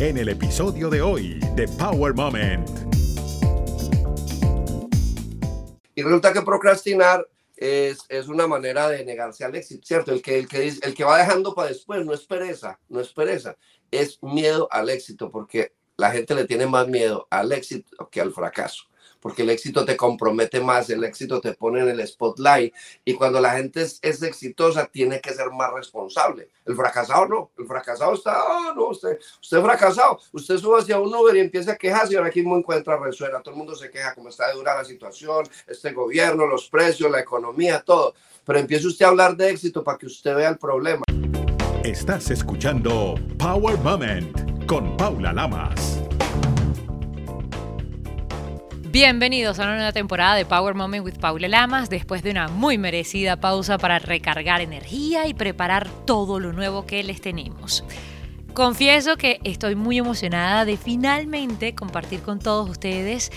en el episodio de hoy de Power Moment. Y resulta que procrastinar es, es, una manera de negarse al éxito, ¿cierto? El que, el, que, el que va dejando para después no es pereza, no es pereza, es miedo al éxito, porque la gente le tiene más miedo al éxito que al fracaso porque el éxito te compromete más, el éxito te pone en el spotlight y cuando la gente es, exitosa tiene que ser más responsable. El fracasado no, el fracasado está, ah, no, usted, usted fracasado, usted sube hacia un Uber y empieza a quejarse ahora aquí no encuentra resuena, todo el mundo se queja cómo está de dura la situación, este gobierno, los precios, la economía, todo, pero empiece usted a hablar de éxito para que usted vea el problema. Estás escuchando Power Moment con Paula Lamas. Bienvenidos a una nueva temporada de Power Moment with Paula Lamas, después de una muy merecida pausa para recargar energía y preparar todo lo nuevo que les tenemos. Confieso que estoy muy emocionada de finalmente compartir con todos ustedes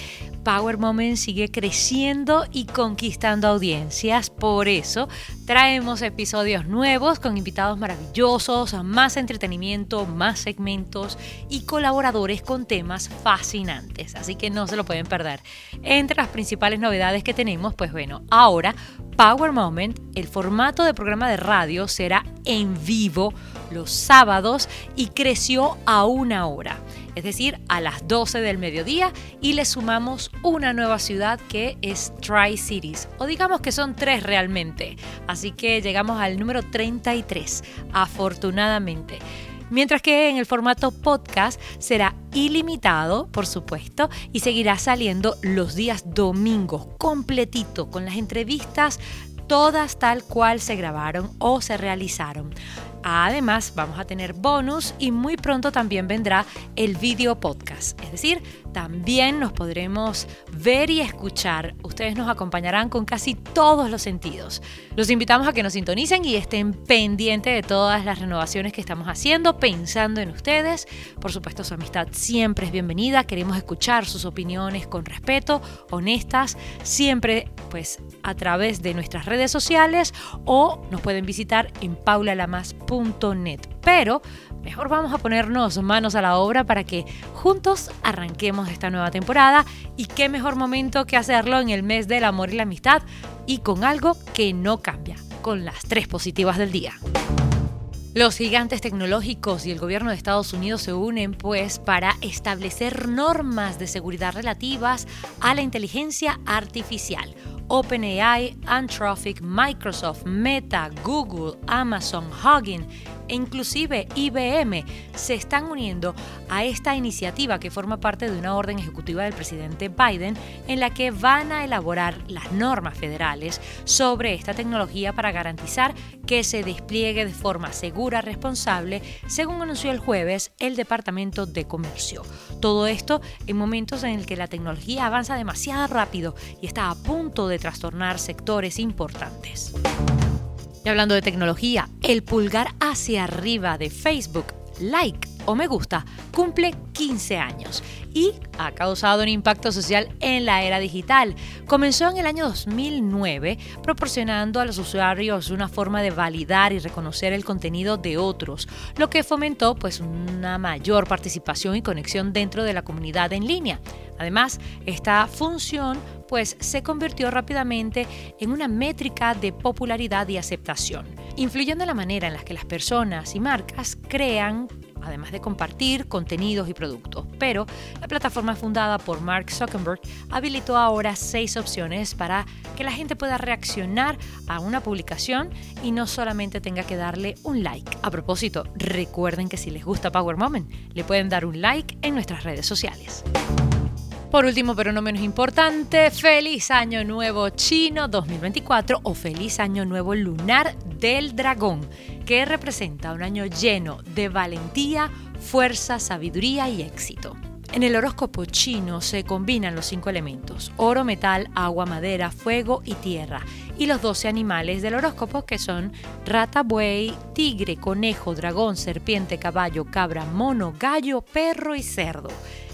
Power Moment sigue creciendo y conquistando audiencias. Por eso traemos episodios nuevos con invitados maravillosos, más entretenimiento, más segmentos y colaboradores con temas fascinantes. Así que no se lo pueden perder. Entre las principales novedades que tenemos, pues bueno, ahora Power Moment, el formato de programa de radio será en vivo los sábados y creció a una hora es decir, a las 12 del mediodía y le sumamos una nueva ciudad que es Tri-Cities, o digamos que son tres realmente. Así que llegamos al número 33, afortunadamente. Mientras que en el formato podcast será ilimitado, por supuesto, y seguirá saliendo los días domingos, completito, con las entrevistas todas tal cual se grabaron o se realizaron. Además, vamos a tener bonus y muy pronto también vendrá el video podcast. Es decir, también nos podremos ver y escuchar. Ustedes nos acompañarán con casi todos los sentidos. Los invitamos a que nos sintonicen y estén pendientes de todas las renovaciones que estamos haciendo, pensando en ustedes. Por supuesto, su amistad siempre es bienvenida. Queremos escuchar sus opiniones con respeto, honestas, siempre pues a través de nuestras redes sociales o nos pueden visitar en paulalamas.net. Pero mejor vamos a ponernos manos a la obra para que juntos arranquemos esta nueva temporada y qué mejor momento que hacerlo en el mes del amor y la amistad y con algo que no cambia, con las tres positivas del día. Los gigantes tecnológicos y el gobierno de Estados Unidos se unen pues para establecer normas de seguridad relativas a la inteligencia artificial. OpenAI, Anthropic, Microsoft, Meta, Google, Amazon, Hugging e inclusive IBM se están uniendo a esta iniciativa que forma parte de una orden ejecutiva del presidente Biden en la que van a elaborar las normas federales sobre esta tecnología para garantizar que se despliegue de forma segura, responsable, según anunció el jueves el Departamento de Comercio. Todo esto en momentos en el que la tecnología avanza demasiado rápido y está a punto de trastornar sectores importantes. Y hablando de tecnología, el pulgar hacia arriba de Facebook, like o me gusta, cumple 15 años y ha causado un impacto social en la era digital. Comenzó en el año 2009 proporcionando a los usuarios una forma de validar y reconocer el contenido de otros, lo que fomentó pues una mayor participación y conexión dentro de la comunidad en línea. Además, esta función pues se convirtió rápidamente en una métrica de popularidad y aceptación, influyendo en la manera en la que las personas y marcas crean además de compartir contenidos y productos. Pero la plataforma fundada por Mark Zuckerberg habilitó ahora seis opciones para que la gente pueda reaccionar a una publicación y no solamente tenga que darle un like. A propósito, recuerden que si les gusta Power Moment, le pueden dar un like en nuestras redes sociales. Por último, pero no menos importante, feliz año nuevo chino 2024 o feliz año nuevo lunar del dragón, que representa un año lleno de valentía, fuerza, sabiduría y éxito. En el horóscopo chino se combinan los cinco elementos, oro, metal, agua, madera, fuego y tierra, y los doce animales del horóscopo que son rata, buey, tigre, conejo, dragón, serpiente, caballo, cabra, mono, gallo, perro y cerdo.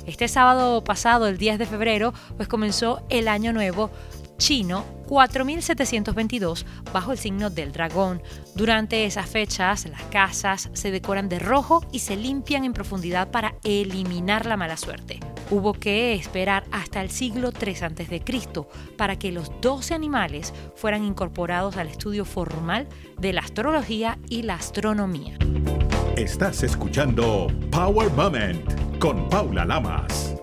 Este sábado pasado, el 10 de febrero, pues comenzó el año nuevo chino 4722 bajo el signo del dragón. Durante esas fechas, las casas se decoran de rojo y se limpian en profundidad para eliminar la mala suerte. Hubo que esperar hasta el siglo III a.C. para que los 12 animales fueran incorporados al estudio formal de la astrología y la astronomía. Estás escuchando Power Moment con Paula Lamas.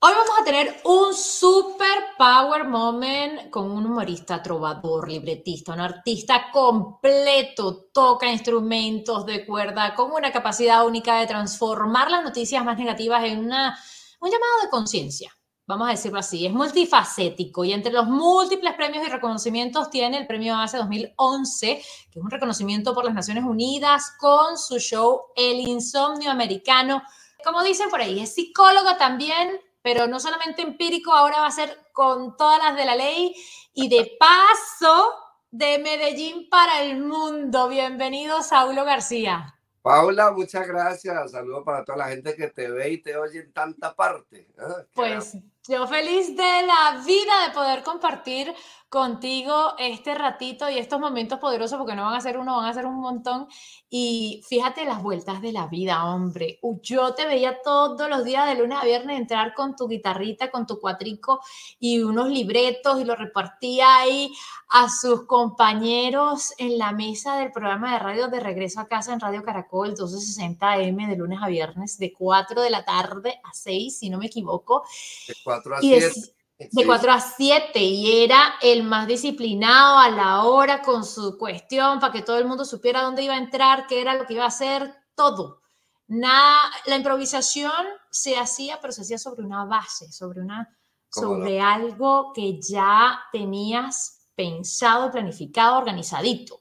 Hoy vamos a tener un super power moment con un humorista, trovador, libretista, un artista completo, toca instrumentos de cuerda, con una capacidad única de transformar las noticias más negativas en una, un llamado de conciencia. Vamos a decirlo así, es multifacético y entre los múltiples premios y reconocimientos tiene el premio ACE 2011, que es un reconocimiento por las Naciones Unidas con su show El Insomnio Americano. Como dicen por ahí, es psicólogo también, pero no solamente empírico, ahora va a ser con todas las de la ley y de paso de Medellín para el mundo. Bienvenido, Saulo García. Paula, muchas gracias. Saludos para toda la gente que te ve y te oye en tanta parte. Ah, pues yo feliz de la vida de poder compartir contigo este ratito y estos momentos poderosos, porque no van a ser uno, van a ser un montón. Y fíjate las vueltas de la vida, hombre. Yo te veía todos los días de lunes a viernes entrar con tu guitarrita, con tu cuatrico y unos libretos y lo repartía ahí a sus compañeros en la mesa del programa de radio de regreso a casa en Radio Caracol, 1260 AM de lunes a viernes, de 4 de la tarde a 6, si no me equivoco. De 4 a 7 de 4 a 7 y era el más disciplinado a la hora con su cuestión para que todo el mundo supiera dónde iba a entrar, qué era lo que iba a hacer, todo. Nada, la improvisación se hacía, pero se hacía sobre una base, sobre, una, sobre algo que ya tenías pensado, planificado, organizadito.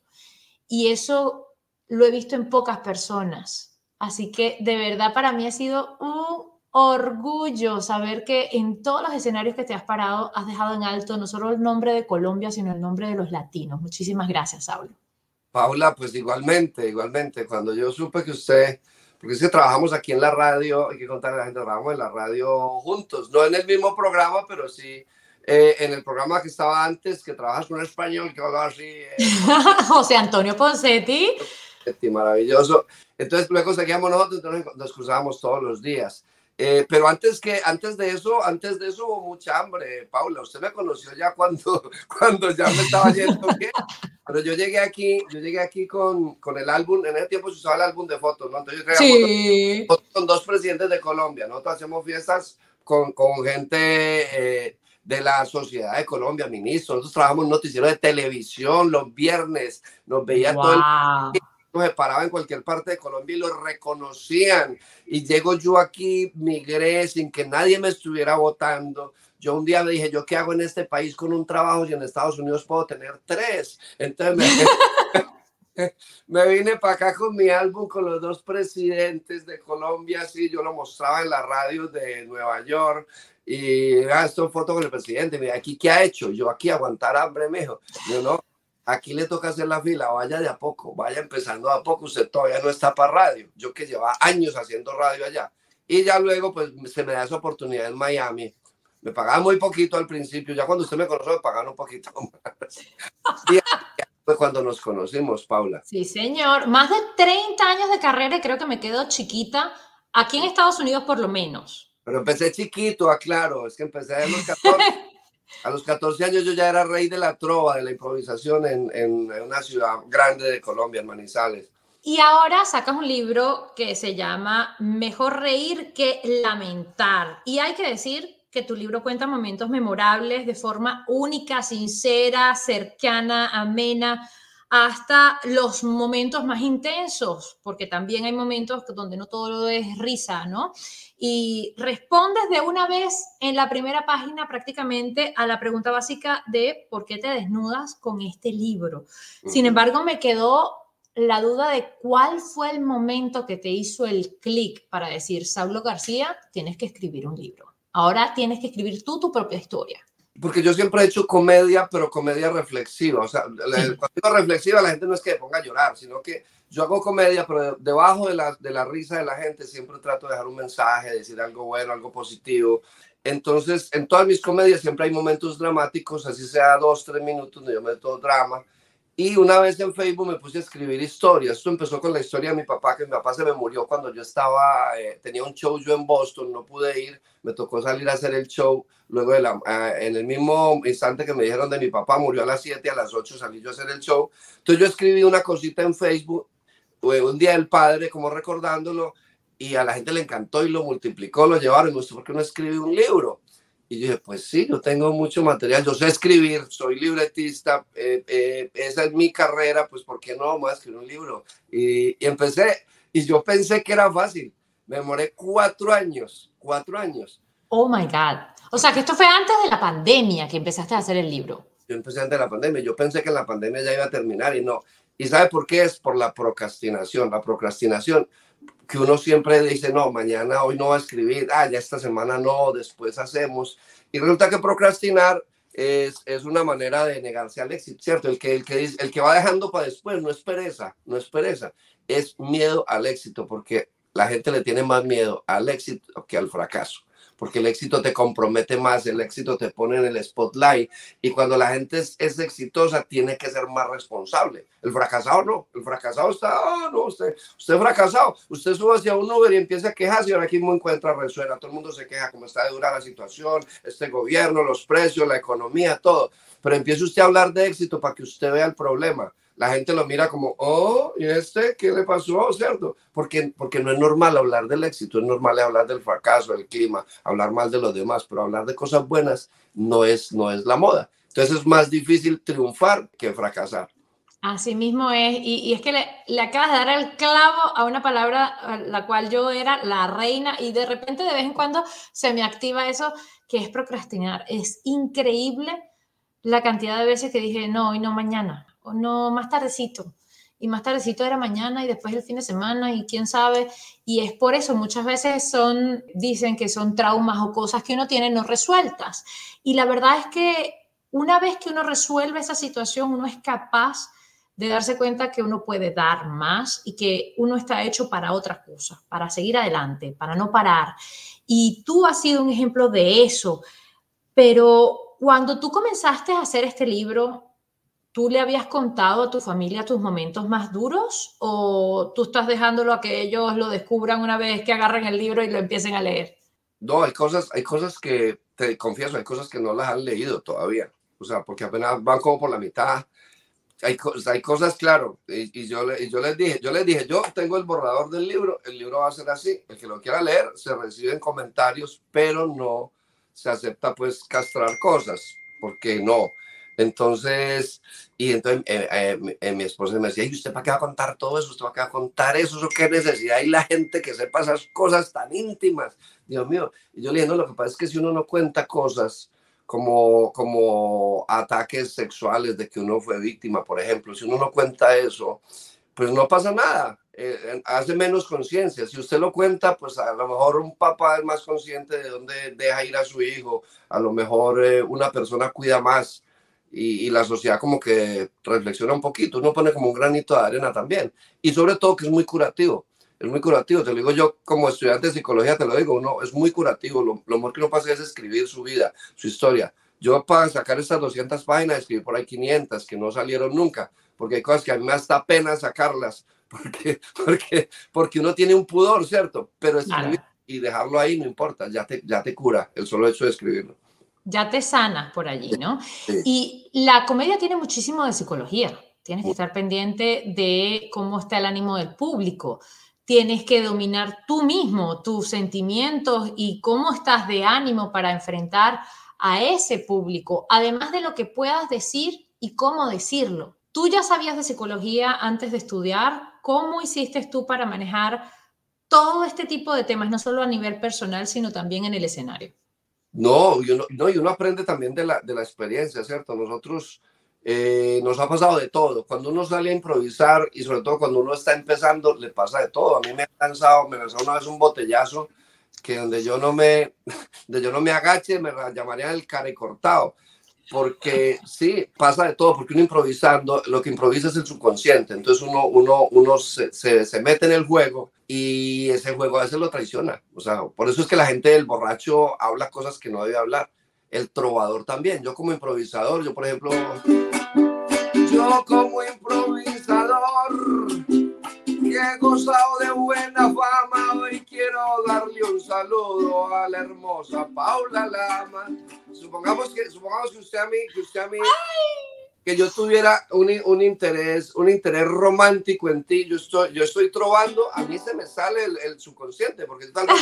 Y eso lo he visto en pocas personas. Así que de verdad para mí ha sido un orgullo saber que en todos los escenarios que te has parado has dejado en alto no solo el nombre de Colombia, sino el nombre de los latinos. Muchísimas gracias, Saulo. Paula, pues igualmente, igualmente, cuando yo supe que usted, porque es que trabajamos aquí en la radio, hay que contarle a la gente, trabajamos en la radio juntos, no en el mismo programa, pero sí eh, en el programa que estaba antes, que trabajas con un español que hablaba así. Eh, José Antonio Poncetti. Maravilloso. Entonces luego seguíamos nosotros, entonces nos cruzábamos todos los días. Eh, pero antes, que, antes de eso, antes de eso hubo mucha hambre, Paula. Usted me conoció ya cuando, cuando ya me estaba yendo bien. Pero yo llegué aquí, yo llegué aquí con, con el álbum, en ese tiempo se usaba el álbum de fotos, ¿no? Entonces yo sí. fotos, con dos presidentes de Colombia, Nosotros hacemos fiestas con, con gente eh, de la sociedad de Colombia, ministros. Nosotros trabajamos en noticiero de televisión los viernes, nos veía todo el se paraba en cualquier parte de Colombia y lo reconocían. Y llego yo aquí, migré sin que nadie me estuviera votando. Yo un día me dije, ¿yo qué hago en este país con un trabajo y en Estados Unidos puedo tener tres? Entonces me, me vine para acá con mi álbum con los dos presidentes de Colombia, así yo lo mostraba en la radio de Nueva York y ah, esto foto con el presidente, mira, aquí qué ha hecho, yo aquí aguantar hambre, mejor. Yo no, aquí le toca hacer la fila, vaya de a poco, vaya empezando a poco, usted todavía no está para radio, yo que lleva años haciendo radio allá. Y ya luego pues se me da esa oportunidad en Miami. Me pagaban muy poquito al principio, ya cuando usted me conoció me pagaron un poquito más. Y fue cuando nos conocimos, Paula. Sí, señor. Más de 30 años de carrera y creo que me quedo chiquita, aquí en Estados Unidos por lo menos. Pero empecé chiquito, aclaro, es que empecé a los 14. A los 14 años yo ya era rey de la trova, de la improvisación en, una ciudad grande de Colombia, Manizales. Y ahora sacas un libro que se llama Mejor reír que lamentar. Y hay que decir que tu libro cuenta momentos memorables de forma única, sincera, cercana, amena, hasta los momentos más intensos, porque también hay momentos donde no todo es risa, ¿no? Y respondes de una vez en la primera página prácticamente a la pregunta básica de por qué te desnudas con este libro. Sin embargo, me quedó la duda de cuál fue el momento que te hizo el clic para decir, Saulo García, tienes que escribir un libro. Ahora tienes que escribir tú tu propia historia porque yo siempre he hecho comedia, pero comedia reflexiva. O sea, cuando digo reflexiva, la gente no es que ponga a llorar, sino que yo hago comedia, pero debajo de la, de la risa de la gente siempre trato de dejar un mensaje, decir algo bueno, algo positivo. Entonces, en todas mis comedias siempre hay momentos dramáticos, así sea dos, tres minutos, donde yo meto drama. Y una vez en Facebook me puse a escribir historias. Esto empezó con la historia de mi papá, que mi papá se me murió cuando yo estaba, eh, tenía un show yo en Boston, no pude ir, me tocó salir a hacer el show. Luego, de la, ah, en el mismo instante que me dijeron de mi papá, murió a las 7, a las 8 salí yo a hacer el show. Entonces yo escribí una cosita en Facebook, un día del padre, como recordándolo, y a la gente le encantó y lo multiplicó, lo llevaron. Y me dijo, ¿por qué no escribí un libro? Y yo dije, pues sí, yo tengo mucho material, yo sé escribir, soy libretista, eh, eh, esa es mi carrera, pues ¿por qué no más escribir un libro? Y, y, empecé, y yo pensé que era fácil, me demoré cuatro años, cuatro años. Oh my God. O sea, que esto fue antes de la pandemia que empezaste a hacer el libro. Yo empecé antes de la pandemia, yo pensé que la pandemia ya iba a terminar y no. ¿Y sabe por qué? Es por la procrastinación. La procrastinación que uno siempre dice, no, mañana, hoy no va a escribir, ah, ya esta semana no, después hacemos. Y resulta que procrastinar es, es una manera de negarse al éxito, ¿cierto? El que, el, que, el que va dejando para después no es pereza, no es pereza, es miedo al éxito, porque la gente le tiene más miedo al éxito que al fracaso porque el éxito te compromete más, el éxito te pone en el spotlight y cuando la gente es, es exitosa tiene que ser más responsable. El fracasado no, el fracasado está, oh, no, usted, usted fracasado, usted sube hacia un Uber y empieza a quejarse y ahora no encuentra resuena, todo el mundo se queja cómo está de dura la situación, este gobierno, los precios, la economía, todo, pero empiece usted a hablar de éxito para que usted vea el problema la gente lo mira como, oh, ¿y este qué le pasó? ¿Cierto? Porque, porque no es normal hablar del éxito, es normal hablar del fracaso, del clima, hablar mal de los demás, pero hablar de cosas buenas no es, no es la moda. Entonces es más difícil triunfar que fracasar. Así mismo es, y, es que le, le, acabas de dar el clavo a una palabra a la cual yo era la reina y de repente de vez en cuando se me activa eso que es procrastinar. Es increíble la cantidad de veces que dije, no, hoy no, mañana, o no, más tardecito. Y más tardecito era mañana y después el fin de semana y quién sabe. Y es por eso, muchas veces son, dicen que son traumas o cosas que uno tiene no resueltas. Y la verdad es que una vez que uno resuelve esa situación, uno es capaz de darse cuenta que uno puede dar más y que uno está hecho para otras cosas, para seguir adelante, para no parar. Y tú has sido un ejemplo de eso. Pero cuando tú comenzaste a hacer este libro, ¿tú le habías contado a tu familia tus momentos más duros o tú estás dejándolo a que ellos lo descubran una vez que agarren el libro y lo empiecen a leer? No, hay cosas, hay cosas que, te confieso, hay cosas que no las han leído todavía. O sea, porque apenas van como por la mitad. Hay, cosas, claro, y, yo, y yo les dije, yo les dije, yo tengo el borrador del libro, el libro va a ser así, el que lo quiera leer se reciben comentarios, pero no se acepta pues castrar cosas, porque no. Entonces, y entonces eh, eh, eh, mi esposa me decía, ¿y usted para qué va a contar todo eso? ¿Usted va a qué va a contar eso? ¿Eso qué necesidad hay la gente que sepa esas cosas tan íntimas? Dios mío. Y yo le dije, no, lo que pasa es que si uno no cuenta cosas como, como ataques sexuales de que uno fue víctima, por ejemplo, si uno no cuenta eso, pues no pasa nada. hace menos conciencia. Si usted lo cuenta, pues a lo mejor un papá es más consciente de dónde deja ir a su hijo, a lo mejor una persona cuida más y, la sociedad como que reflexiona un poquito, uno pone como un granito de arena también. Y sobre todo que es muy curativo, es muy curativo, te lo digo yo como estudiante de psicología, te lo digo, uno es muy curativo, lo, lo mejor que uno pasa es escribir su vida, su historia. Yo para sacar estas 200 páginas escribí por ahí 500 que no salieron nunca, porque hay cosas que a mí me da pena sacarlas, porque, porque, porque uno tiene un pudor, ¿cierto? Pero escribir y dejarlo ahí no importa, ya te, ya te cura el solo hecho de escribirlo ya te sanas por allí, ¿no? Y la comedia tiene muchísimo de psicología. Tienes que estar pendiente de cómo está el ánimo del público. Tienes que dominar tú mismo tus sentimientos y cómo estás de ánimo para enfrentar a ese público, además de lo que puedas decir y cómo decirlo. Tú ya sabías de psicología antes de estudiar. ¿Cómo hiciste tú para manejar todo este tipo de temas, no solo a nivel personal, sino también en el escenario? No, y uno, no, y uno aprende también de la, de la experiencia, ¿cierto? Nosotros eh, nos ha pasado de todo. Cuando uno sale a improvisar y sobre todo cuando uno está empezando, le pasa de todo. A mí me ha cansado, me lanzó una vez un botellazo que donde yo no me, de yo no me agache, me llamaría el care cortado. Porque sí, pasa de todo, porque uno improvisando, lo que improvisa es el subconsciente, entonces uno, uno, uno se, se, se, mete en el juego y ese juego a veces lo traiciona, o sea, por eso es que la gente del borracho habla cosas que no debe hablar, el trovador también, yo como improvisador, yo por ejemplo, yo como improvisador, he gozado de buena fama, hoy quiero darle un saludo a la hermosa Paula Lama. Supongamos que, supongamos que usted a mí, que usted a mí, que yo tuviera un, un, interés, un interés romántico en ti, yo estoy, yo estoy trovando, a mí se me sale el, el subconsciente, porque tal vez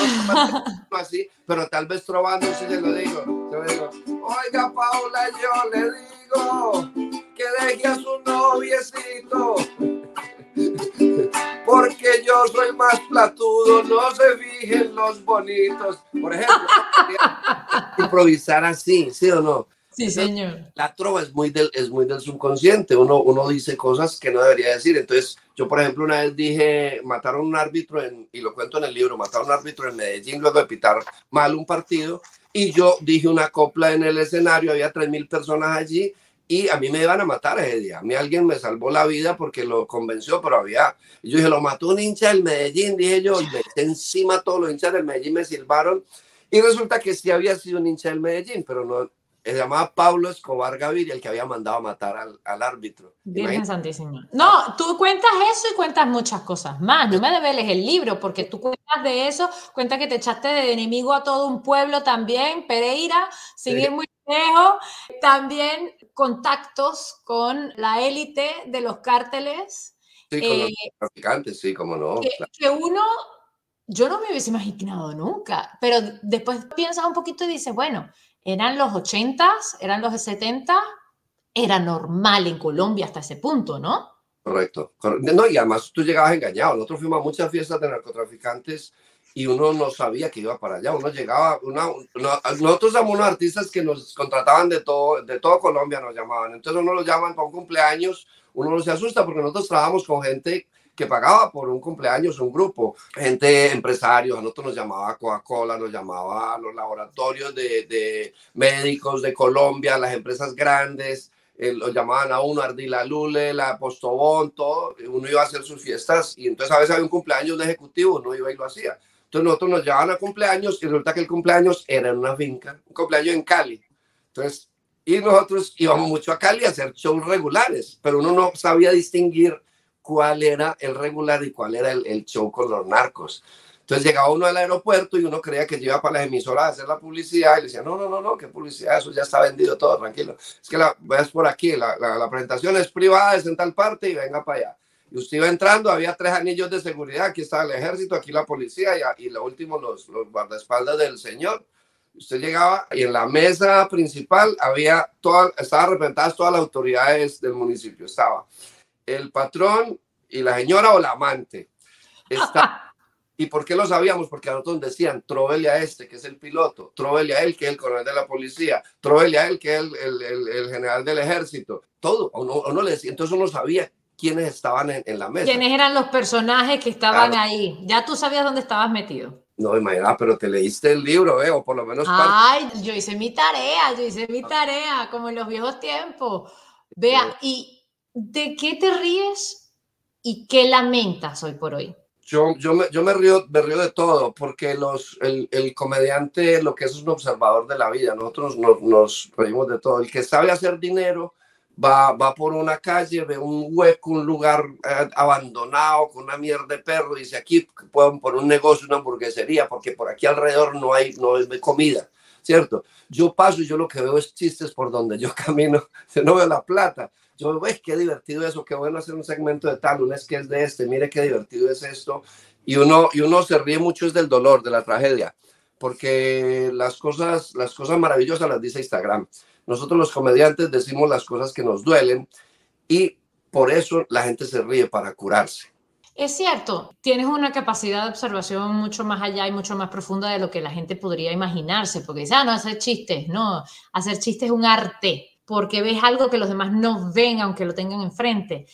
no así, pero tal vez trovando si le lo digo, digo, oiga Paula, yo le digo que deje a su noviecito yo soy más platudo, no se fijen los bonitos. Por ejemplo, improvisar así, ¿sí o no? Sí, señor. La trova es muy del, es muy del subconsciente, uno, uno dice cosas que no debería decir. Entonces, yo, por ejemplo, una vez dije, mataron un árbitro, en, y lo cuento en el libro, mataron un árbitro en Medellín luego de pitar mal un partido, y yo dije una copla en el escenario, había 3.000 personas allí, y a mí me iban a matar ese día. A mí alguien me salvó la vida porque lo convenció, pero había. Yo dije, lo mató un hincha del Medellín, dije yo, y me encima todos los hinchas del Medellín me silbaron. Y resulta que sí había sido un hincha del Medellín, pero no. Se llamaba Pablo Escobar Gaviria, el que había mandado a matar al, al árbitro. Virgen Santísima. No, tú cuentas eso y cuentas muchas cosas más. No me debeles el libro, porque tú cuentas de eso, cuentas que te echaste de enemigo a todo un pueblo también, Pereira, sin ir muy lejos. También contactos con la élite de los cárteles. Sí, con los traficantes, sí, como no. Que, claro. que, uno, yo no me hubiese imaginado nunca, pero después piensas un poquito y dices, bueno, eran los 80s, eran los 70, era normal en Colombia hasta ese punto, ¿no? Correcto. No, y además tú llegabas engañado. Nosotros fuimos a muchas fiestas de narcotraficantes y uno no sabía que iba para allá. Uno llegaba, una, una, nosotros somos unos artistas que nos contrataban de todo, de todo Colombia, nos llamaban. Entonces uno lo llaman para un cumpleaños, uno no se asusta porque nosotros trabajamos con gente que pagaba por un cumpleaños, un grupo, gente empresarios, a nosotros nos llamaba Coca-Cola, nos llamaba los laboratorios de, de, médicos de Colombia, las empresas grandes, eh, lo llamaban a uno Ardila Lule, la Postobón, todo, uno iba a hacer sus fiestas y entonces a veces había un cumpleaños de ejecutivo, uno iba y lo hacía. Entonces nosotros nos llevaban a cumpleaños y resulta que el cumpleaños era en una finca, un cumpleaños en Cali. Entonces, y nosotros íbamos mucho a Cali a hacer shows regulares, pero uno no sabía distinguir cuál era el regular y cuál era el, el show con los narcos. Entonces llegaba uno al aeropuerto y uno creía que iba para las emisoras a hacer la publicidad y le decía, no, no, no, no, qué publicidad, eso ya está vendido todo, tranquilo. Es que la por aquí, la, la, la presentación es privada, es en tal parte y venga para allá. Y usted iba entrando, había tres anillos de seguridad, aquí estaba el ejército, aquí la policía y, y lo último los, los guardaespaldas del señor. Usted llegaba y en la mesa principal había toda, estaban representadas todas las autoridades del municipio. Estaba el patrón y la señora o la amante. Está, ¿Y por qué lo sabíamos? Porque a nosotros decían, tróvele a este, que es el piloto, tróvele a él, que es el coronel de la policía, tróvele a él, que es el, el, el, el general del ejército. Todo, o no, o no le decía. Entonces uno sabía quiénes estaban en, en, la mesa. ¿Quiénes eran los personajes que estaban claro. ahí? Ya tú sabías dónde estabas metido. No, imagina, pero te leíste el libro, ¿eh? o por lo menos. Ay, parte. yo hice mi tarea, yo hice mi tarea, como en los viejos tiempos. Vea, ¿y de qué te ríes y qué lamentas hoy por hoy? Yo, yo, me, yo me, río, me río de todo, porque los, el, el, comediante lo que es, es un observador de la vida. Nosotros nos, nos reímos de todo. El que sabe hacer dinero va, va por una calle, ve un hueco, un lugar eh, abandonado con una mierda de perro, y dice aquí pueden poner un negocio, una hamburguesería, porque por aquí alrededor no hay, no hay comida, ¿cierto? Yo paso y yo lo que veo es chistes por donde yo camino, yo no veo la plata. Yo, ves qué divertido eso, qué bueno hacer un segmento de tal, un es que es de este, mire qué divertido es esto. Y uno, y uno se ríe mucho es del dolor, de la tragedia, porque las cosas, las cosas maravillosas las dice Instagram. Nosotros los comediantes decimos las cosas que nos duelen y por eso la gente se ríe para curarse. Es cierto, tienes una capacidad de observación mucho más allá y mucho más profunda de lo que la gente podría imaginarse, porque dice, ah, no, hacer chistes, no, hacer chistes es un arte, porque ves algo que los demás no ven, aunque lo tengan enfrente.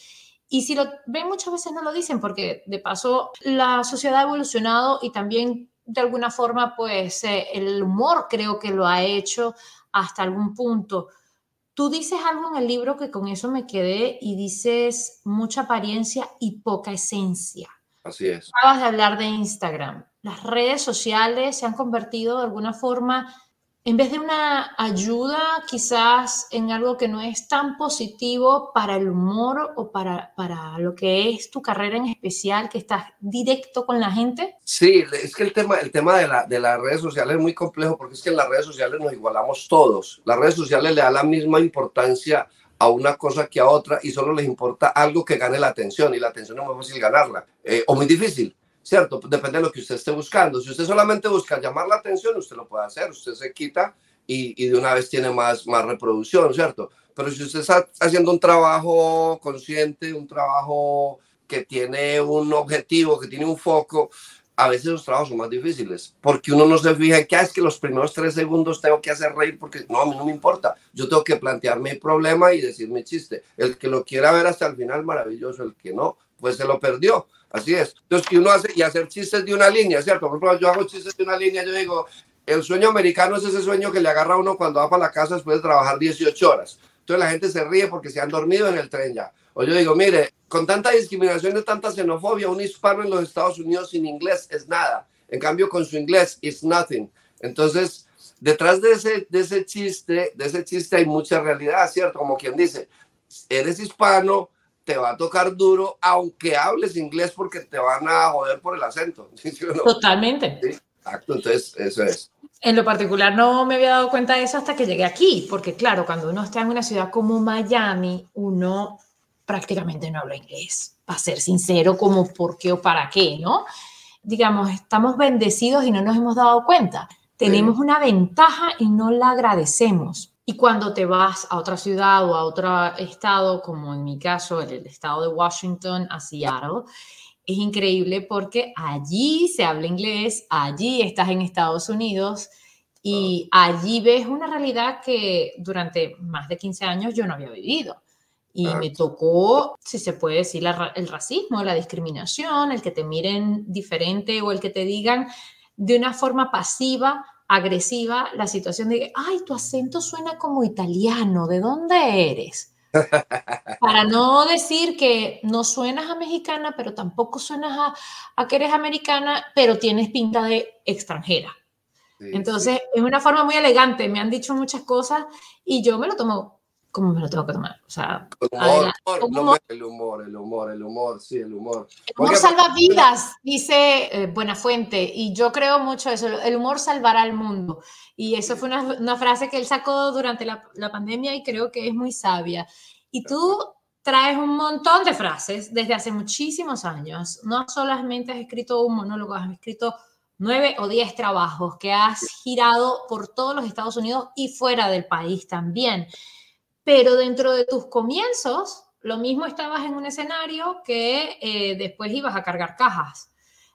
Y si lo ven muchas veces no lo dicen, porque de paso la sociedad ha evolucionado y también de alguna forma, pues eh, el humor creo que lo ha hecho hasta algún punto. Tú dices algo en el libro que con eso me quedé y dices mucha apariencia y poca esencia. Así es. Acabas de hablar de Instagram. Las redes sociales se han convertido de alguna forma en vez de una ayuda quizás en algo que no es tan positivo para el humor o para, para lo que es tu carrera en especial, que estás directo con la gente? Sí, es que el tema, el tema de, la, de las redes sociales es muy complejo porque es que en las redes sociales nos igualamos todos. Las redes sociales le dan la misma importancia a una cosa que a otra y solo les importa algo que gane la atención y la atención es muy fácil ganarla eh, o muy difícil. ¿Cierto? Depende de lo que usted esté buscando. Si usted solamente busca llamar la atención, usted lo puede hacer, usted se quita y, y de una vez tiene más, más reproducción, ¿cierto? Pero si usted está haciendo un trabajo consciente, un trabajo que tiene un objetivo, que tiene un foco, a veces los trabajos son más difíciles, porque uno no se fija que ah, es que los primeros tres segundos tengo que hacer reír, porque no, a mí no me importa. Yo tengo que plantearme el problema y decir mi chiste. El que lo quiera ver hasta el final, maravilloso. El que no, pues se lo perdió. Así es. Entonces, que uno hace y hacer chistes de una línea, ¿cierto? Por ejemplo, yo hago chistes de una línea, yo digo, el sueño americano es ese sueño que le agarra a uno cuando va para la casa después de trabajar 18 horas. Entonces la gente se ríe porque se han dormido en el tren ya. O yo digo, mire, con tanta discriminación y tanta xenofobia, un hispano en los Estados Unidos sin inglés es nada. En cambio, con su inglés, it's nothing. Entonces, detrás de ese, de ese chiste, de ese chiste hay mucha realidad, ¿cierto? Como quien dice, eres hispano, te va a tocar duro, aunque hables inglés, porque te van a joder por el acento. Totalmente. Exacto, entonces eso es. En lo particular no me había dado cuenta de eso hasta que llegué aquí, porque claro, cuando uno está en una ciudad como Miami, uno prácticamente no habla inglés, para ser sincero, como por qué o para qué, ¿no? Digamos, estamos bendecidos y no nos hemos dado cuenta. Tenemos una ventaja y no la agradecemos. Y cuando te vas a otra ciudad o a otro estado, como en mi caso, el estado de Washington, a Seattle, es increíble porque allí se habla inglés, allí estás en Estados Unidos y allí ves una realidad que durante más de 15 años yo no había vivido. Y me tocó, si se puede decir, el racismo, la discriminación, el que te miren diferente o el que te digan de una forma pasiva agresiva la situación de, ay, tu acento suena como italiano, ¿de dónde eres? Para no decir que no suenas a mexicana, pero tampoco suenas a, a que eres americana, pero tienes pinta de extranjera. Entonces, es una forma muy elegante, me han dicho muchas cosas y yo me lo tomo ¿cómo me lo tengo que tomar? O sea, el humor, el humor, el humor, sí, el humor. El humor salva vidas, dice eh, Buena Fuente, y yo creo mucho eso, el humor salvará al mundo. Y eso fue una, una frase que él sacó durante la, la, pandemia y creo que es muy sabia. Y tú traes un montón de frases desde hace muchísimos años. No solamente has escrito un monólogo, has escrito nueve o diez trabajos que has girado por todos los Estados Unidos y fuera del país también pero dentro de tus comienzos, lo mismo estabas en un escenario que eh, después ibas a cargar cajas.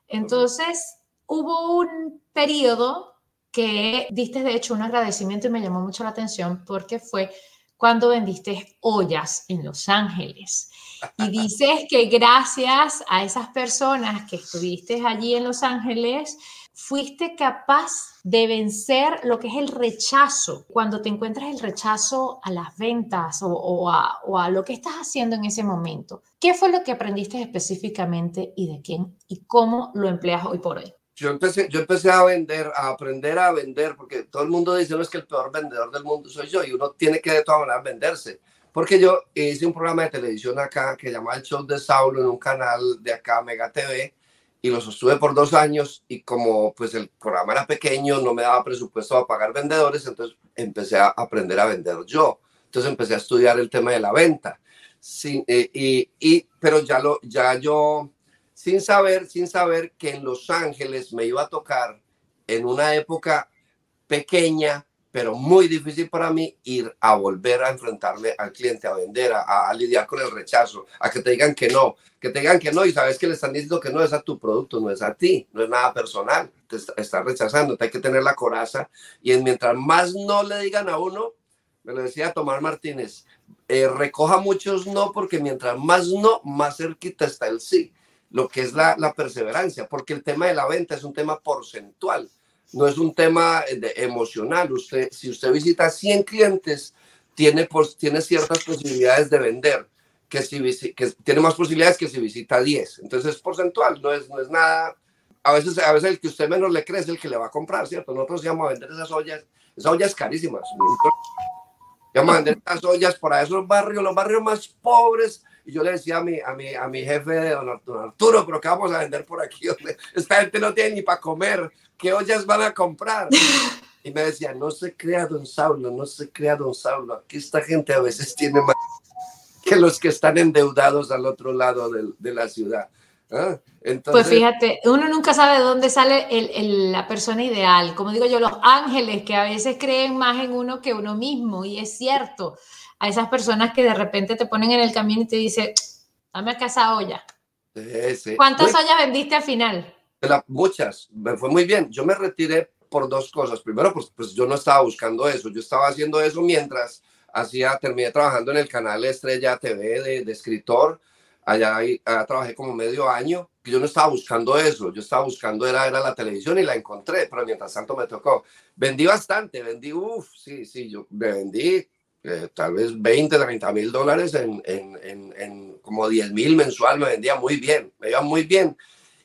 Entonces, hubo un periodo que diste, de hecho, un agradecimiento y me llamó mucho la atención porque fue cuando vendiste ollas en Los Ángeles. Y dices que gracias a esas personas que estuviste allí en Los Ángeles, fuiste capaz de vencer lo que es el rechazo, cuando te encuentras el rechazo a las ventas o, a, lo que estás haciendo en ese momento. ¿Qué fue lo que aprendiste específicamente y de quién y cómo lo empleas hoy por hoy? Yo empecé, yo empecé a vender, a aprender a vender, porque todo el mundo dice, no es que el peor vendedor del mundo soy yo, y uno tiene que de todas maneras venderse. Porque yo hice un programa de televisión acá que llamaba El Show de Saulo en un canal de acá, Mega TV, y lo sostuve por dos años y como pues el programa era pequeño, no me daba presupuesto a pagar vendedores, entonces empecé a aprender a vender yo. Entonces empecé a estudiar el tema de la venta. Sin, eh, y, y, pero ya, lo, ya yo, sin saber, sin saber que en Los Ángeles me iba a tocar en una época pequeña, pero muy difícil para mí ir a volver a enfrentarme al cliente, a vender, a, lidiar con el rechazo, a que te digan que no, que te digan que no y sabes que le están diciendo que no es a tu producto, no es a ti, no es nada personal, te están rechazando, te hay que tener la coraza y mientras más no le digan a uno, me lo decía Tomás Martínez, eh, recoja muchos no porque mientras más no, más cerquita está el sí, lo que es la, la perseverancia, porque el tema de la venta es un tema porcentual no es un tema de emocional. Usted, si usted visita 100 clientes, tiene, tiene ciertas posibilidades de vender, que, si, que tiene más posibilidades que si visita 10. Entonces es porcentual, no es, no es nada. A veces, a veces el que usted menos le cree es el que le va a comprar, ¿cierto? Nosotros íbamos a vender esas ollas, esas ollas carísimas. Íbamos a vender esas ollas por esos barrios, los barrios más pobres. Y yo le decía a mi, a mi, a mi jefe, don Arturo, pero ¿qué vamos a vender por aquí? Esta gente no tiene ni para comer. ¿Qué ollas van a comprar? Y me decía, no se crea don Saulo, no se crea don Saulo. Aquí esta gente a veces tiene más que los que están endeudados al otro lado de, de la ciudad. ¿Ah? pues fíjate, uno nunca sabe de dónde sale el, la persona ideal. Como digo yo, los ángeles que a veces creen más en uno que uno mismo. Y es cierto, a esas personas que de repente te ponen en el camino y te dicen, dame acá esa olla. ¿Cuántas ollas vendiste al final? muchas, me fue muy bien. Yo me retiré por dos cosas. Primero, pues, pues yo no estaba buscando eso, yo estaba haciendo eso mientras hacía, terminé trabajando en el canal Estrella TV de, de escritor. Allá, allá, trabajé como medio año, que yo no estaba buscando eso, yo estaba buscando era, era la televisión y la encontré, pero mientras tanto me tocó. Vendí bastante, vendí, uff, sí, sí, yo me vendí eh, tal vez 20, 30 mil dólares en, en, en, como 10 mil mensual, me vendía muy bien, me iba muy bien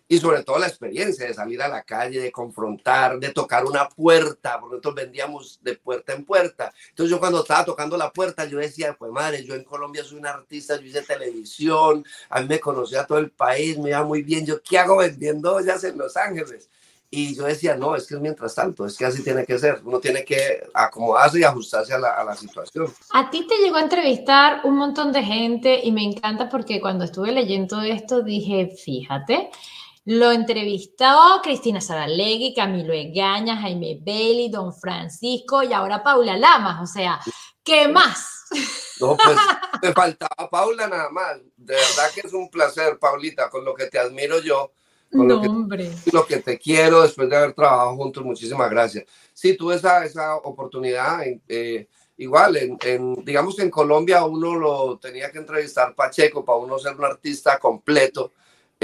y sobre todo la experiencia de salir a la calle, de confrontar, de tocar una puerta, porque nosotros vendíamos de puerta en puerta. Entonces yo cuando estaba tocando la puerta, yo decía, pues madre, yo en Colombia soy un artista, yo hice televisión, a mí me conocía todo el país, me iba muy bien, yo qué hago vendiendo ollas en Los Ángeles. Y yo decía, no, es que es mientras tanto, es que así tiene que ser, uno tiene que acomodarse y ajustarse a la, a la, situación. A ti te llegó a entrevistar un montón de gente y me encanta porque cuando estuve leyendo esto dije, fíjate, lo entrevistó Cristina Saralegui, Camilo Egaña, Jaime Bailey, Don Francisco y ahora Paula Lamas. O sea, ¿qué más? No, pues te faltaba Paula nada más. De verdad que es un placer, Paulita, con lo que te admiro yo. Con no, lo, que, hombre. lo que te quiero después de haber trabajado juntos. Muchísimas gracias. Sí, tuve esa, esa oportunidad. Eh, igual, en, en, digamos en Colombia uno lo tenía que entrevistar Pacheco para uno ser un artista completo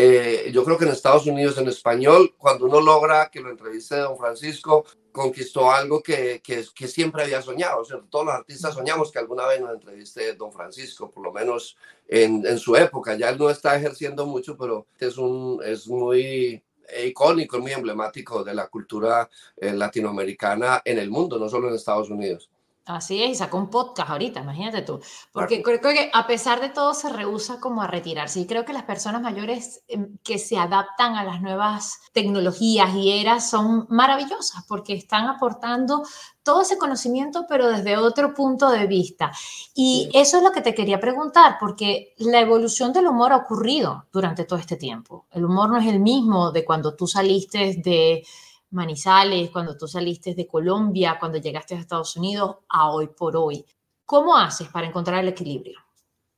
eh, yo creo que en Estados Unidos, en español, cuando uno logra que lo entreviste Don Francisco, conquistó algo que, que, que siempre había soñado. O todos los artistas soñamos que alguna vez nos entreviste Don Francisco, por lo menos en, en su época. Ya él no está ejerciendo mucho, pero es, un, es muy icónico, muy emblemático de la cultura eh, latinoamericana en el mundo, no solo en Estados Unidos. Así es, y sacó un podcast ahorita, imagínate tú. Porque creo que a pesar de todo se rehúsa como a retirarse. Y creo que las personas mayores em, que se adaptan a las nuevas tecnologías y eras son maravillosas porque están aportando todo ese conocimiento, pero desde otro punto de vista. Y eso es lo que te quería preguntar, porque la evolución del humor ha ocurrido durante todo este tiempo. El humor no es el mismo de cuando tú saliste de Manizales, cuando tú saliste de Colombia, cuando llegaste a Estados Unidos, a hoy por hoy. ¿Cómo haces para encontrar el equilibrio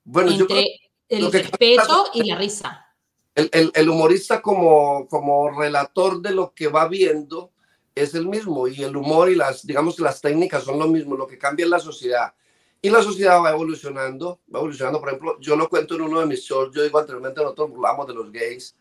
bueno, entre el respeto y la risa? El, el, el, humorista como, como relator de lo que va viendo es el mismo y el humor y las, digamos, las técnicas son lo mismo, lo que cambia es la sociedad. Y la sociedad va evolucionando, va evolucionando. Por ejemplo, yo lo cuento en uno de mis shows, yo digo anteriormente, nosotros burlamos de los gays,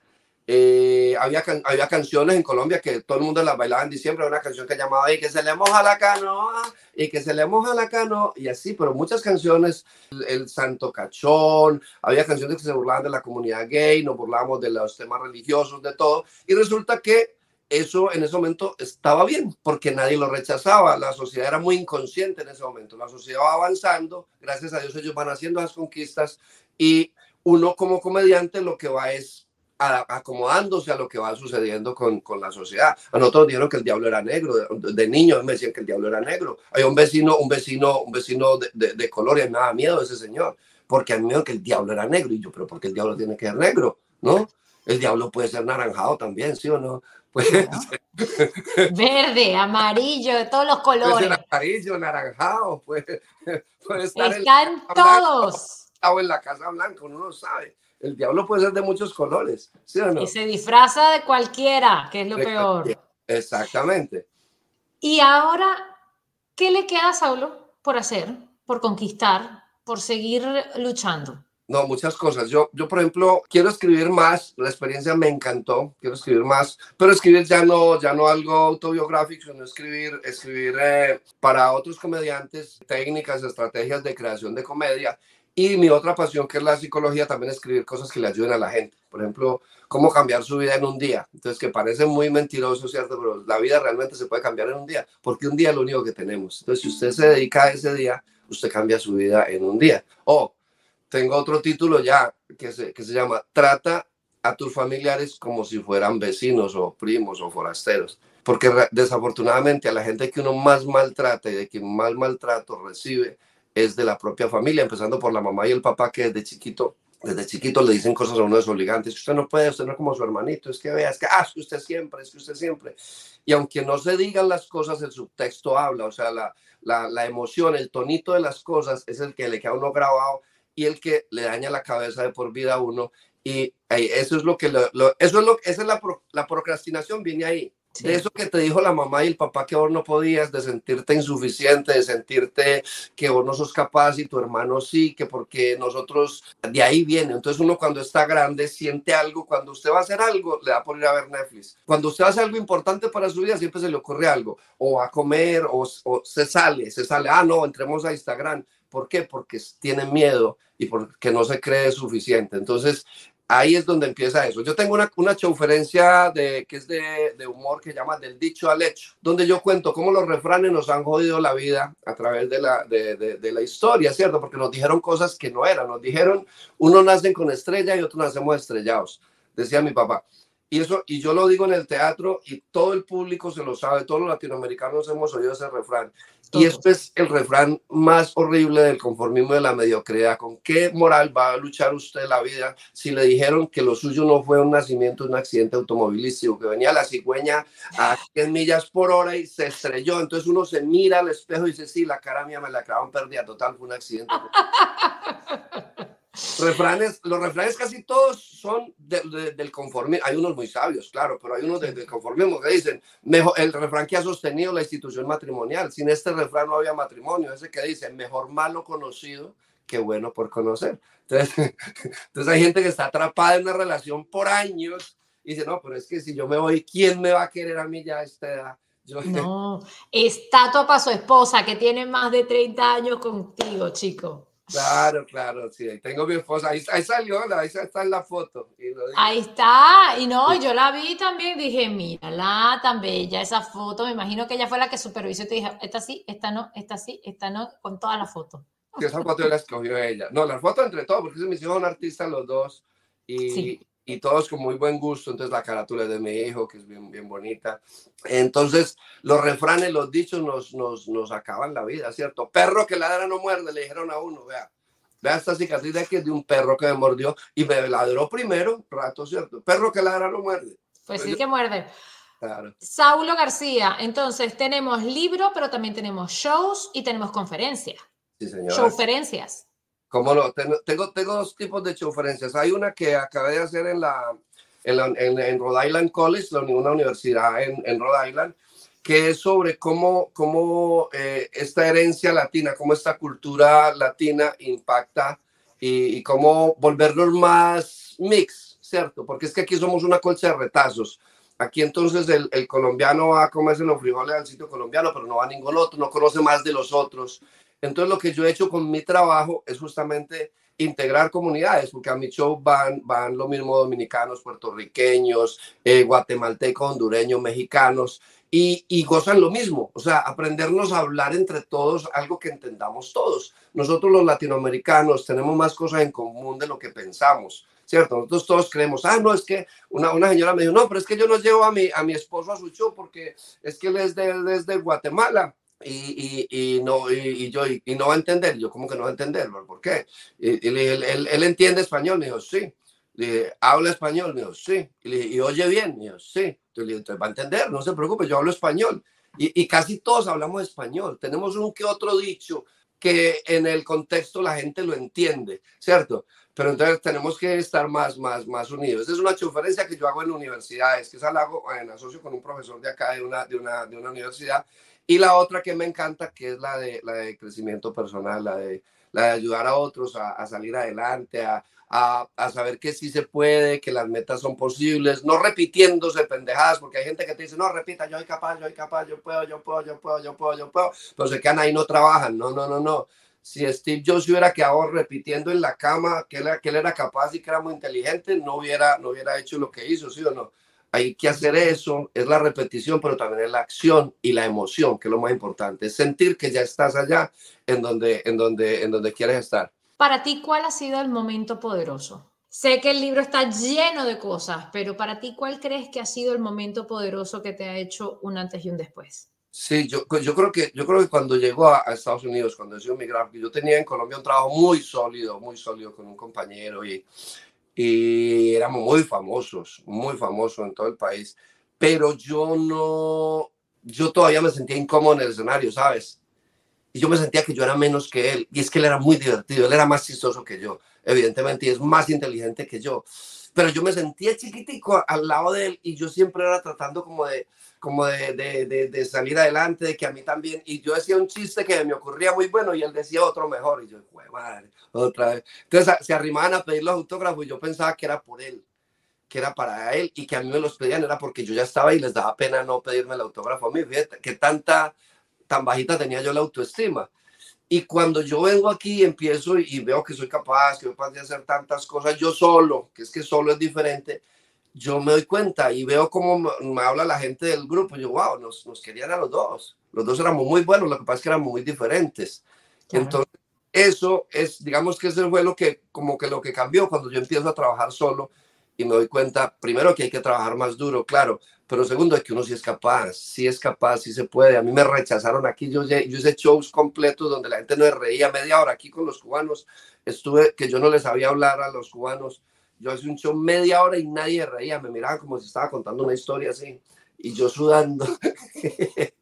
eh, había, había canciones en Colombia que todo el mundo las bailaba en diciembre, una canción que llamaba y que se le moja la canoa y que se le moja la canoa y así, pero muchas canciones, el, Santo Cachón, había canciones que se burlaban de la comunidad gay, nos burlábamos de los temas religiosos, de todo, y resulta que eso en ese momento estaba bien, porque nadie lo rechazaba, la sociedad era muy inconsciente en ese momento, la sociedad va avanzando, gracias a Dios ellos van haciendo las conquistas y uno como comediante lo que va es acomodándose a lo que va sucediendo con, con, la sociedad. A nosotros dijeron que el diablo era negro, de, de niños me decían que el diablo era negro. Hay un vecino, un vecino, un vecino de, de, de color y me daba miedo ese señor, porque a mí me dijo que el diablo era negro. Y yo, pero ¿por qué el diablo tiene que ser negro? ¿No? El diablo puede ser naranjado también, ¿sí o no? Puede Verde, amarillo, de todos los colores. Puede ser amarillo, naranjado, puede, puede estar Están en todos. O en la Casa Blanca, uno no sabe el diablo puede ser de muchos colores, ¿sí o no? Y se disfraza de cualquiera, que es lo peor. Exactamente. Y ahora, ¿qué le queda a Saulo por hacer, por conquistar, por seguir luchando? No, muchas cosas. Yo, yo, por ejemplo, quiero escribir más. La experiencia me encantó. Quiero escribir más, pero escribir ya no, ya no algo autobiográfico, sino escribir, escribir eh, para otros comediantes técnicas, estrategias de creación de comedia. Y mi otra pasión, que es la psicología, también escribir cosas que le ayuden a la gente. Por ejemplo, cómo cambiar su vida en un día. Entonces, que parece muy mentiroso, ¿cierto? Pero la vida realmente se puede cambiar en un día, porque un día es lo único que tenemos. Entonces, si usted se dedica a ese día, usted cambia su vida en un día. O tengo otro título ya que se, que se llama Trata a tus familiares como si fueran vecinos o primos o forasteros. Porque desafortunadamente a la gente que uno más maltrata y de quien más maltrato recibe es de la propia familia, empezando por la mamá y el papá que desde chiquito, desde chiquito le dicen cosas a uno desobligantes, que usted no puede, usted no es como su hermanito, es que vea, es que, ah, es que usted siempre, es que usted siempre. Y aunque no se digan las cosas, el subtexto habla, o sea, la, la, emoción, el tonito de las cosas es el que le queda a uno grabado y el que le daña la cabeza de por vida a uno. Y eso es lo que, lo, eso es lo, esa es la, la procrastinación, viene ahí. De eso que te dijo la mamá y el papá que vos no podías, de sentirte insuficiente, de sentirte que vos no sos capaz y tu hermano sí, que porque nosotros, de ahí viene. Entonces uno cuando está grande siente algo, cuando usted va a hacer algo, le va a poner a ver Netflix. Cuando usted hace algo importante para su vida, siempre se le ocurre algo, o a comer, o, o se sale, se sale, ah, no, entremos a Instagram ¿Por qué? Porque tiene miedo y porque no se cree suficiente. Entonces, ahí es donde empieza eso. Yo tengo una, una conferencia de, que es de, de, humor que llama Del dicho al hecho, donde yo cuento cómo los refranes nos han jodido la vida a través de la, de, de, la historia, ¿cierto? Porque nos dijeron cosas que no eran. Nos dijeron, uno nacen con estrella y otros nacemos estrellados, decía mi papá. Y eso, y yo lo digo en el teatro y todo el público se lo sabe, todos los latinoamericanos hemos oído ese refrán. Y este es el refrán más horrible del conformismo de la mediocridad. ¿Con qué moral va a luchar usted la vida si le dijeron que lo suyo no fue un nacimiento, un accidente automovilístico, que venía la cigüeña a 100 millas por hora y se estrelló? Entonces uno se mira al espejo y dice, sí, la cara mía me la acaban perdida, total, fue un accidente. refranes, los refranes casi todos son del conformismo. Hay unos muy sabios, claro, pero hay unos del conformismo que dicen, mejor, el refrán que ha sostenido la institución matrimonial. Sin este refrán no había matrimonio. Ese que dice, mejor malo conocido que bueno por conocer. Entonces, entonces hay gente que está atrapada en una relación por años y dice, no, pero es que si yo me voy, ¿quién me va a querer a mí ya a esta edad? No, estatua para su esposa que tiene más de 30 años contigo, chico. Claro, claro, sí, tengo mi esposa, ahí, salió, ahí está en la foto. ahí está, y no, yo la vi también, dije, mírala, tan bella esa foto, me imagino que ella fue la que supervisó y te dije, esta sí, esta no, esta sí, esta no, con todas las fotos. Esa foto la escogió ella. No, la foto entre todos, porque se me hicieron artistas los dos, y, y todos con muy buen gusto. Entonces la carátula de mi hijo, que es bien, bien bonita. Entonces los refranes, los dichos nos, nos, nos acaban la vida, ¿cierto? Perro que ladra no muerde, le dijeron a uno, vea. Vea esta cicatriz de aquí es de un perro que me mordió y me ladró primero, rato, ¿cierto? Perro que ladra no muerde. Pues sí que muerde. Claro. Saulo García, entonces tenemos libro, pero también tenemos shows y tenemos conferencias. Sí, señora. Showferencias. ¿Cómo no? Tengo, tengo, dos tipos de conferencias. Hay una que acabé de hacer en, la, en, en, Rhode Island College, una universidad en, en, Rhode Island, que es sobre cómo, cómo eh, esta herencia latina, cómo esta cultura latina impacta y, y, cómo volvernos más mix, ¿cierto? Porque es que aquí somos una colcha de retazos. Aquí entonces el, el colombiano va a comerse los frijoles al sitio colombiano, pero no va a ningún otro, no conoce más de los otros. Entonces lo que yo he hecho con mi trabajo es justamente integrar comunidades, porque a mi show van, van lo mismo dominicanos, puertorriqueños, eh, guatemaltecos, hondureños, mexicanos, y, y, gozan lo mismo, o sea, aprendernos a hablar entre todos, algo que entendamos todos. Nosotros los latinoamericanos tenemos más cosas en común de lo que pensamos, ¿cierto? Nosotros todos creemos, ah, no, es que una, una señora me dijo, no, pero es que yo no llevo a mi, a mi esposo a su show porque es que él es de, él es de Guatemala y, y, y, no, y, yo, y, no va a entender. Yo, ¿cómo que no va a entender? ¿Por qué? Y, él, él, él, entiende español. Me dijo, sí. Le dije, ¿habla español? Me dijo, sí. Y, le ¿y oye bien? Me dijo, sí. Entonces, le dije, entonces va a entender, no se preocupe, yo hablo español. Y, casi todos hablamos español. Tenemos un que otro dicho que en el contexto la gente lo entiende, ¿cierto? pero entonces tenemos que estar más, más, más unidos. Esa es una conferencia que yo hago en universidades, que esa la hago en asocio con un profesor de acá de una, de una, de una universidad. Y la otra que me encanta, que es la de, la de crecimiento personal, la de, la de ayudar a otros a, a salir adelante, a, a, a, saber que sí se puede, que las metas son posibles, no repitiéndose pendejadas, porque hay gente que te dice, no, repita, yo soy capaz, yo soy capaz, yo puedo, yo puedo, yo puedo, yo puedo, yo puedo, pero se quedan ahí, no trabajan, no, no, no, no. Si Steve Jobs hubiera quedado repitiendo en la cama que él, que él era capaz y que era muy inteligente, no hubiera, no hubiera hecho lo que hizo, ¿sí o no? Hay que hacer eso, es la repetición, pero también es la acción y la emoción, que es lo más importante, es sentir que ya estás allá en donde, en donde, en donde quieres estar. Para ti, ¿cuál ha sido el momento poderoso? Sé que el libro está lleno de cosas, pero para ti, ¿cuál crees que ha sido el momento poderoso que te ha hecho un antes y un después? Sí, yo, yo, creo, que, yo creo que cuando llegó a, a Estados Unidos, cuando yo migraba, yo tenía en Colombia un trabajo muy sólido, muy sólido con un compañero y, y éramos muy famosos, muy famosos en todo el país, pero yo no, yo todavía me sentía incómodo en el escenario, ¿sabes? y yo me sentía que yo era menos que él. Y es que él era muy divertido, él era más chistoso que yo, evidentemente, y es más inteligente que yo. Pero yo me sentía chiquitico al lado de él y yo siempre era tratando como de, como de, de, de, de salir adelante, de que a mí también. Y yo decía un chiste que me ocurría muy bueno y él decía otro mejor. Y yo, madre, otra vez. Entonces se arrimaban a pedir los autógrafos y yo pensaba que era por él que era para él y que a mí me los pedían era porque yo ya estaba y les daba pena no pedirme el autógrafo a mí. Fíjate, que tanta, tan bajita tenía yo la autoestima. Y cuando yo vengo aquí, empiezo y veo que soy capaz, que soy capaz de hacer tantas cosas yo solo, que es que solo es diferente, yo me doy cuenta y veo cómo me habla la gente del grupo. Yo, wow, nos, nos querían a los dos. Los dos éramos muy buenos, lo que pasa es que éramos muy diferentes. Claro. Entonces, eso es, digamos que eso fue lo que, como que lo que cambió cuando yo empiezo a trabajar solo y me doy cuenta, primero, que hay que trabajar más duro, claro, pero segundo, es que uno sí es capaz, sí es capaz, sí se puede. A mí me rechazaron aquí, yo, hice shows completos donde la gente no reía media hora aquí con los cubanos, estuve, que yo no les sabía hablar a los cubanos, yo hice un show media hora y nadie reía, me miraban como si estaba contando una historia así, y yo sudando.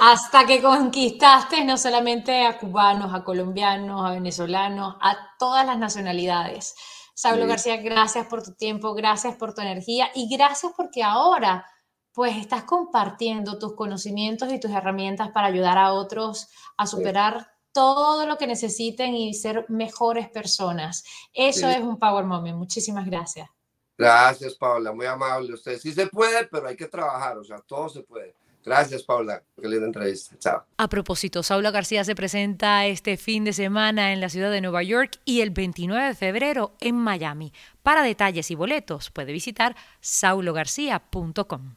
Hasta que conquistaste no solamente a cubanos, a colombianos, a venezolanos, a todas las nacionalidades. Saulo sí. García, gracias por tu tiempo, gracias por tu energía y gracias porque ahora pues estás compartiendo tus conocimientos y tus herramientas para ayudar a otros a superar sí. todo lo que necesiten y ser mejores personas. Eso sí. es un Power Moment. Muchísimas gracias. Gracias, Paula, muy amable. Usted sí se puede, pero hay que trabajar, o sea, todo se puede. Gracias, Paula. Qué linda entrevista. Chao. A propósito, Saulo García se presenta este fin de semana en la ciudad de Nueva York y el 29 de febrero en Miami. Para detalles y boletos puede visitar saulogarcía.com.